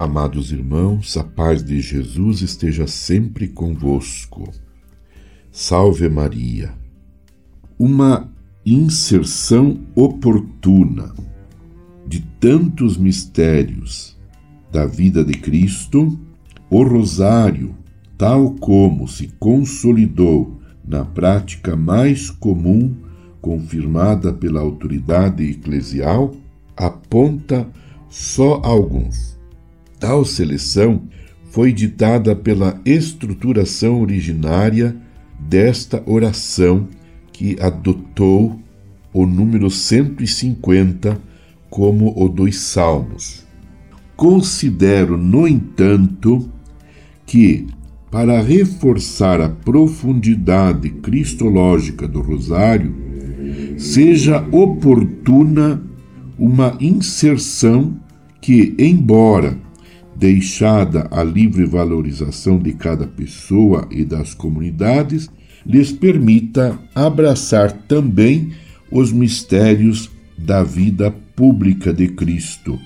Amados irmãos, a paz de Jesus esteja sempre convosco. Salve Maria. Uma inserção oportuna de tantos mistérios da vida de Cristo, o rosário, tal como se consolidou na prática mais comum confirmada pela autoridade eclesial, aponta só alguns. Tal seleção foi ditada pela estruturação originária desta oração que adotou o número 150 como o dos Salmos. Considero, no entanto, que, para reforçar a profundidade cristológica do Rosário, seja oportuna uma inserção que, embora deixada à livre valorização de cada pessoa e das comunidades, lhes permita abraçar também os mistérios da vida pública de Cristo,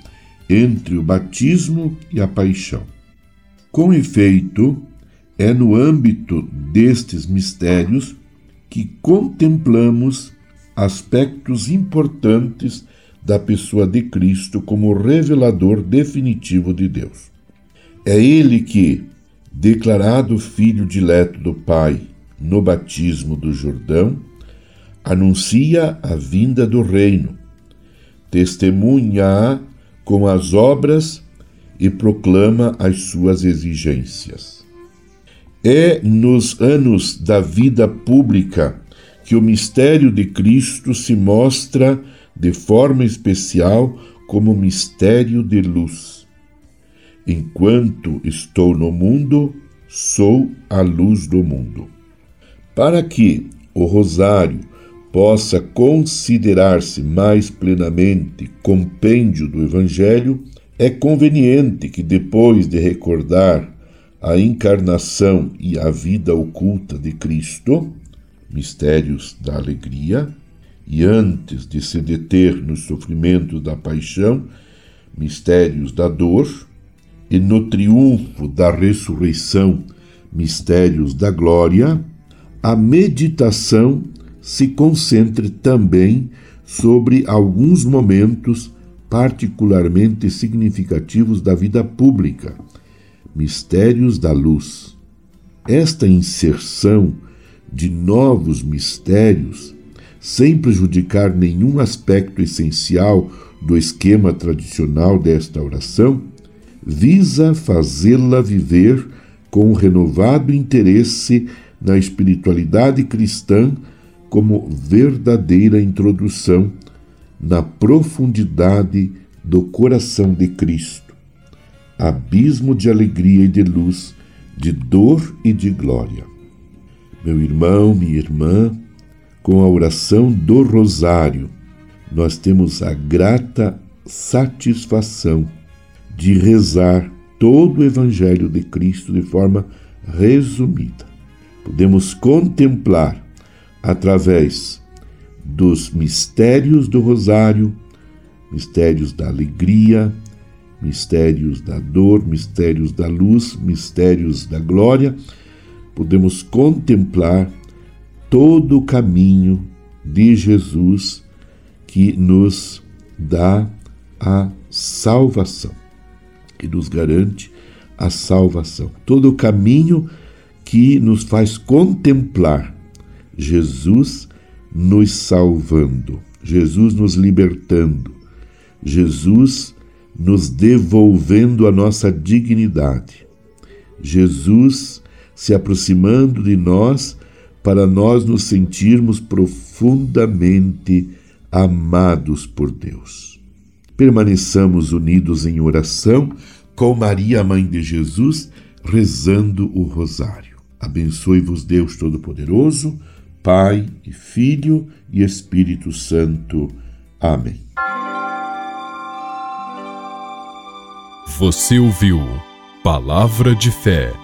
entre o batismo e a paixão. Com efeito, é no âmbito destes mistérios que contemplamos aspectos importantes da pessoa de Cristo como revelador definitivo de Deus. É ele que, declarado filho dileto do Pai no batismo do Jordão, anuncia a vinda do reino, testemunha com as obras e proclama as suas exigências. É nos anos da vida pública que o mistério de Cristo se mostra de forma especial como mistério de luz. Enquanto estou no mundo, sou a luz do mundo. Para que o rosário possa considerar-se mais plenamente compêndio do Evangelho, é conveniente que, depois de recordar a encarnação e a vida oculta de Cristo, mistérios da alegria, e antes de se deter nos sofrimentos da paixão, mistérios da dor, e no triunfo da ressurreição, mistérios da glória, a meditação se concentre também sobre alguns momentos particularmente significativos da vida pública, mistérios da luz. Esta inserção de novos mistérios sem prejudicar nenhum aspecto essencial do esquema tradicional desta oração, visa fazê-la viver com um renovado interesse na espiritualidade cristã como verdadeira introdução na profundidade do coração de Cristo, abismo de alegria e de luz, de dor e de glória. Meu irmão, minha irmã, com a oração do Rosário, nós temos a grata satisfação de rezar todo o Evangelho de Cristo de forma resumida. Podemos contemplar, através dos mistérios do Rosário, mistérios da alegria, mistérios da dor, mistérios da luz, mistérios da glória, podemos contemplar todo o caminho de Jesus que nos dá a salvação, que nos garante a salvação. Todo o caminho que nos faz contemplar Jesus nos salvando, Jesus nos libertando, Jesus nos devolvendo a nossa dignidade, Jesus se aproximando de nós para nós nos sentirmos profundamente amados por Deus. Permaneçamos unidos em oração com Maria, Mãe de Jesus, rezando o Rosário. Abençoe-vos, Deus Todo-Poderoso, Pai e Filho e Espírito Santo. Amém. Você ouviu Palavra de Fé